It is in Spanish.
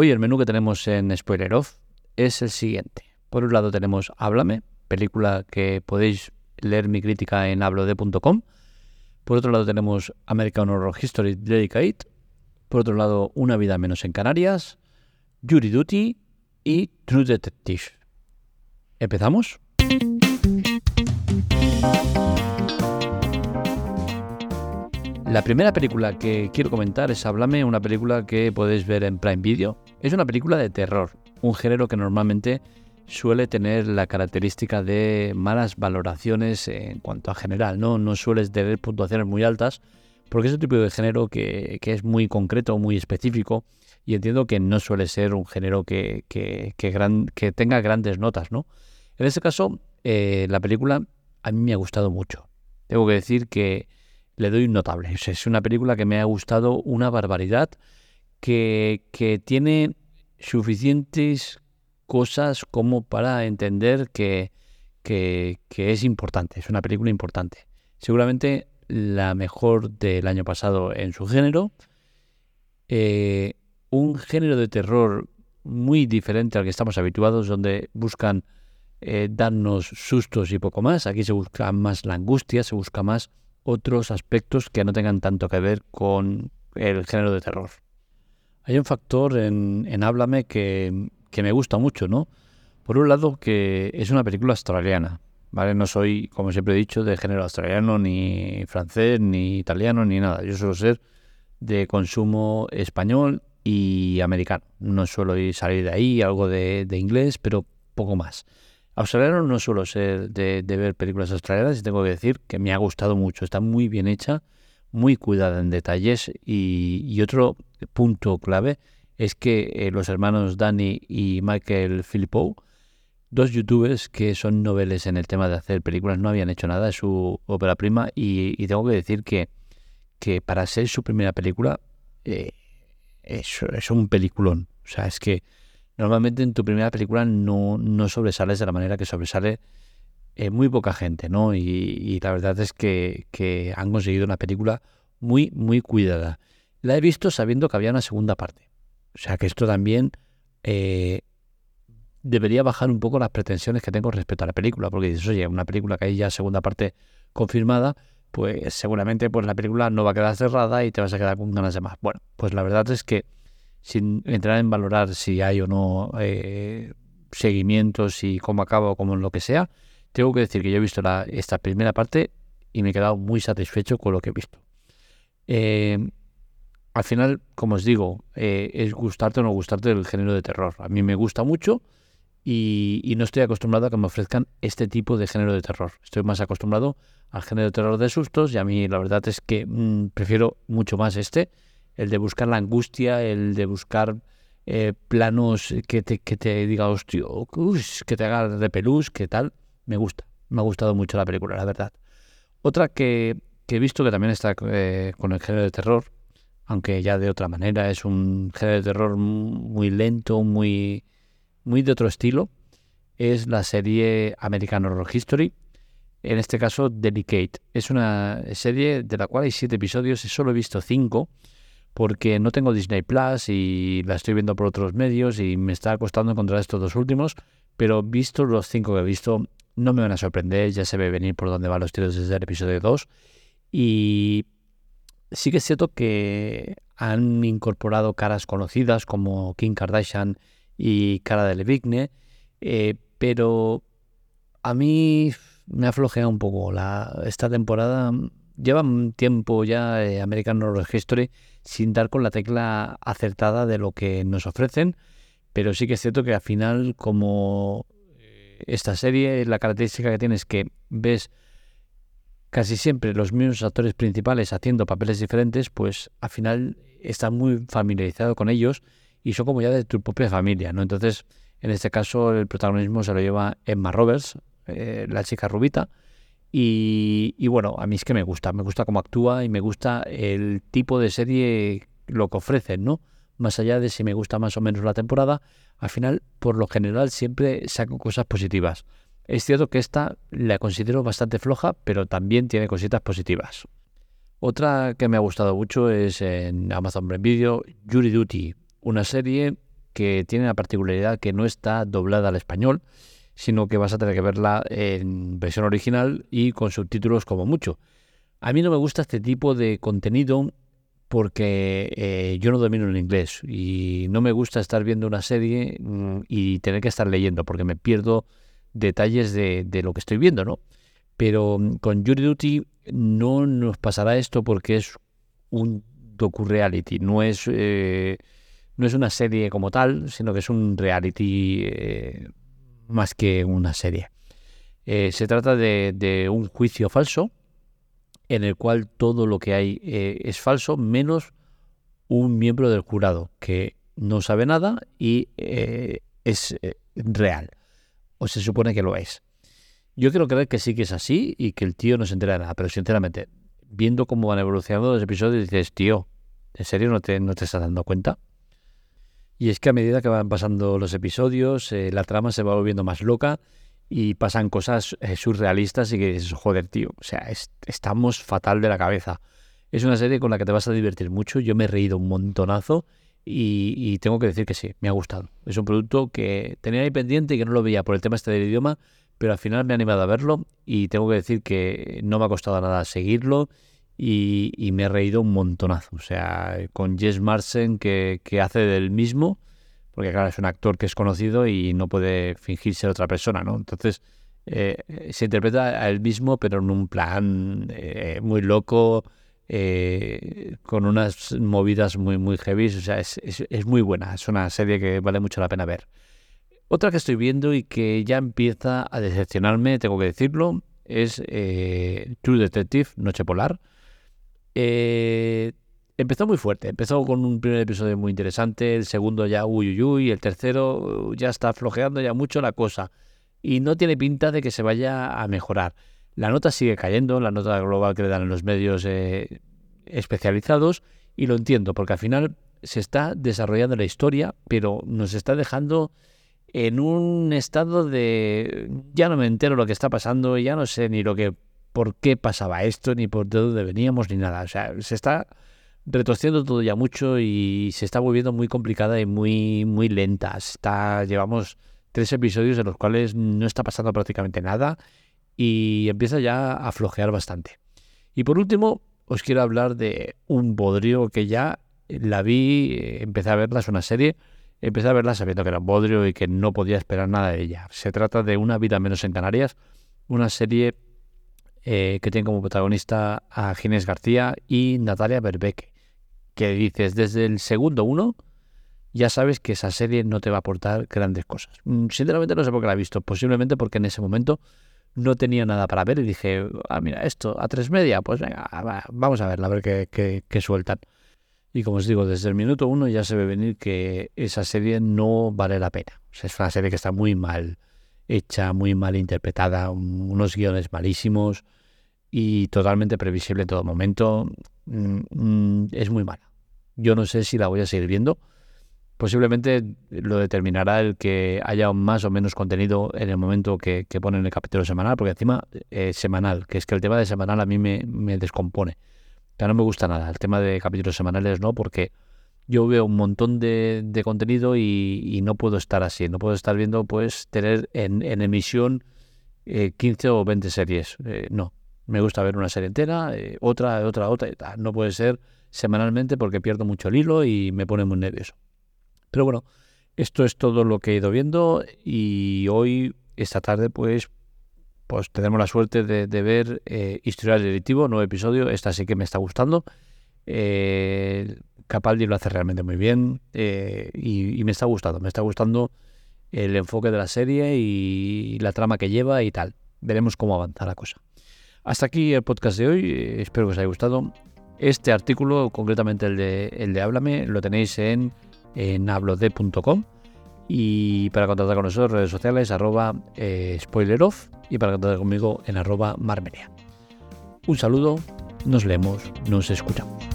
Hoy el menú que tenemos en Spoiler Off es el siguiente. Por un lado tenemos Háblame, película que podéis leer mi crítica en hablode.com. Por otro lado tenemos American Horror History Dedicate. Por otro lado, Una vida menos en Canarias, Jury Duty y True Detective. ¿Empezamos? La primera película que quiero comentar es Háblame, una película que podéis ver en Prime Video. Es una película de terror, un género que normalmente suele tener la característica de malas valoraciones en cuanto a general, ¿no? No sueles tener puntuaciones muy altas, porque es un tipo de género que, es muy concreto, muy específico, y entiendo que no suele ser un género que, tenga grandes notas, ¿no? En este caso, eh, la película a mí me ha gustado mucho. Tengo que decir que le doy un notable. Es una película que me ha gustado una barbaridad, que, tiene suficientes cosas como para entender que, es importante, es una película importante. Seguramente la mejor del año pasado en su género. Eh, un género de terror muy diferente al que estamos habituados, donde buscan eh, darnos sustos y poco más. Aquí se busca más la angustia, se busca más otros aspectos que no tengan tanto que ver con el género de terror. Hay un factor en, Háblame que, me gusta mucho, ¿no? Por un lado, que es una película australiana, ¿vale? No soy, como siempre he dicho, de género australiano, ni francés, ni italiano, ni nada. Yo suelo ser de consumo español y americano. No suelo ir, salir de ahí, algo de, de inglés, pero poco más. Australiano no suelo ser de, ver películas australianas y tengo que decir que me ha gustado mucho. Está muy bien hecha, muy cuidada en detalles y, otro punto clave es que eh, los hermanos Danny y Michael Philippou, dos youtubers que son noveles en el tema de hacer películas, no habían hecho nada, de su ópera prima y, tengo que decir que, que para ser su primera película eh, es, es un peliculón. O sea, es que normalmente en tu primera película no, no sobresales de la manera que sobresale eh, muy poca gente, ¿no? Y, la verdad es que, han conseguido una película muy, muy cuidada. La he visto sabiendo que había una segunda parte. O sea que esto también eh, debería bajar un poco las pretensiones que tengo respecto a la película, porque dices, oye, una película que hay ya segunda parte confirmada, pues seguramente pues la película no va a quedar cerrada y te vas a quedar con ganas de más. Bueno, pues la verdad es que sin entrar en valorar si hay o no eh, seguimientos y cómo acaba o como lo que sea, tengo que decir que yo he visto la, esta primera parte y me he quedado muy satisfecho con lo que he visto. Eh, al final, como os digo, eh, es gustarte o no gustarte del género de terror. A mí me gusta mucho y, no estoy acostumbrado a que me ofrezcan este tipo de género de terror. Estoy más acostumbrado al género de terror de sustos y a mí la verdad es que mm, prefiero mucho más este el de buscar la angustia, el de buscar eh, planos que te, que te diga, hostia, que te haga repelús, que tal, me gusta. Me ha gustado mucho la película, la verdad. Otra que, he visto que también está eh, con el género de terror, aunque ya de otra manera, es un género de terror muy lento, muy, muy de otro estilo, es la serie American Horror History, en este caso Delicate. Es una serie de la cual hay siete episodios y solo he visto cinco porque no tengo Disney Plus y la estoy viendo por otros medios y me está costando encontrar estos dos últimos, pero visto los cinco que he visto, no me van a sorprender, ya se ve venir por dónde van los tiros desde el episodio 2 y sí que es cierto que han incorporado caras conocidas como Kim Kardashian y Cara de Levigne, eh, pero a mí me ha flojeado un poco la, esta temporada. Lleva un tiempo ya eh, American Horror History sin dar con la tecla acertada de lo que nos ofrecen, pero sí que es cierto que al final, como esta serie, la característica que tiene es que ves casi siempre los mismos actores principales haciendo papeles diferentes, pues al final estás muy familiarizado con ellos y son como ya de tu propia familia, ¿no? Entonces, en este caso, el protagonismo se lo lleva Emma Roberts, eh, la chica rubita, y, bueno, a mí es que me gusta, me gusta cómo actúa y me gusta el tipo de serie, lo que ofrecen, ¿no? Más allá de si me gusta más o menos la temporada, al final, por lo general, siempre saco cosas positivas. Es cierto que esta la considero bastante floja, pero también tiene cositas positivas. Otra que me ha gustado mucho es en Amazon Prime Video, Jury Duty, una serie que tiene la particularidad que no está doblada al español, sino que vas a tener que verla en versión original y con subtítulos como mucho. A mí no me gusta este tipo de contenido porque eh, yo no domino el inglés y no me gusta estar viendo una serie mm, y tener que estar leyendo porque me pierdo detalles de, lo que estoy viendo, ¿no? Pero mm, con Jury Duty no nos pasará esto porque es un docu-reality, no es, eh, no es una serie como tal, sino que es un reality eh, más que una serie. se trata de, de un juicio falso en el cual todo lo que hay eh, es falso, menos un miembro del jurado que no sabe nada y eh, es eh, real, o se supone que lo es. Yo quiero creer que sí que es así y que el tío no se entera de nada, pero sinceramente, viendo cómo van evolucionando los episodios, dices, tío, ¿en serio no te, no te estás dando cuenta? Y es que a medida que van pasando los episodios, la trama se va volviendo más loca y pasan cosas eh, surrealistas y que dices, joder, tío, o sea, estamos fatal de la cabeza. Es una serie con la que te vas a divertir mucho, yo me he reído un montonazo y, tengo que decir que sí, me ha gustado. Es un producto que tenía ahí pendiente y que no lo veía por el tema este del idioma, pero al final me ha animado a verlo y tengo que decir que no me ha costado nada seguirlo y, me he reído un montonazo. O sea, con Jess Marsen que hace del mismo porque claro, es un actor que es conocido y no puede fingir ser otra persona, ¿no? Entonces eh, se interpreta a él mismo, pero en un plan eh, muy loco, eh, con unas movidas muy, muy heavy, o sea, es, es, muy buena, es una serie que vale mucho la pena ver. Otra que estoy viendo y que ya empieza a decepcionarme, tengo que decirlo, es True Detective, Noche Polar. Eh, empezó muy fuerte. Empezó con un primer episodio muy interesante, el segundo ya uy, uy, uy, el tercero uh, ya está flojeando ya mucho la cosa. Y no tiene pinta de que se vaya a mejorar. La nota sigue cayendo, la nota global que le dan en los medios eh, especializados, y lo entiendo, porque al final se está desarrollando la historia, pero nos está dejando en un estado de ya no me entero lo que está pasando, ya no sé ni lo que por qué pasaba esto, ni por dónde veníamos, ni nada. O sea, se está retorciendo todo ya mucho y se está volviendo muy complicada y muy, muy lenta. Está, llevamos tres episodios en los cuales no está pasando prácticamente nada y empieza ya a flojear bastante. Y por último, os quiero hablar de un bodrio que ya la vi, eh, empecé a verla, es una serie, empecé a verla sabiendo que era un bodrio y que no podía esperar nada de ella. Se trata de Una vida menos en Canarias, una serie eh, que tiene como protagonista a Ginés García y Natalia Berbeque que dices desde el segundo uno, ya sabes que esa serie no te va a aportar grandes cosas. Mm, sinceramente no sé por qué la he visto, posiblemente porque en ese momento no tenía nada para ver y dije, ah, mira, esto a tres media, pues venga, vamos a verla, a ver qué, qué, sueltan. Y como os digo, desde el minuto uno ya se ve venir que esa serie no vale la pena. Es una serie que está muy mal hecha, muy mal interpretada, unos guiones malísimos y totalmente previsible en todo momento. Mm, mm, es muy mala. Yo no sé si la voy a seguir viendo. Posiblemente lo determinará el que haya más o menos contenido en el momento que, que ponen el capítulo semanal, porque encima es semanal, que es que el tema de semanal a mí me, descompone. Ya no me gusta nada. El tema de capítulos semanales no, porque yo veo un montón de, contenido y, no puedo estar así. No puedo estar viendo, pues, tener en, emisión 15 eh, o 20 series. Eh, no. Me gusta ver una serie entera, eh, otra, otra, otra. No puede ser semanalmente porque pierdo mucho el hilo y me pone muy nervioso. Pero bueno, esto es todo lo que he ido viendo y hoy, esta tarde, pues, pues tenemos la suerte de, ver eh, Historial Directivo, nuevo episodio. Esta sí que me está gustando. Eh, Capaldi lo hace realmente muy bien eh, y, me está gustando. Me está gustando el enfoque de la serie y la trama que lleva y tal. Veremos cómo avanza la cosa. Hasta aquí el podcast de hoy. Espero que os haya gustado. Este artículo, concretamente el de, el de Háblame, lo tenéis en, en hablode.com y para contactar con nosotros redes sociales arroba eh, spoileroff y para contactar conmigo en arroba marmenia. Un saludo, nos leemos, nos escuchamos.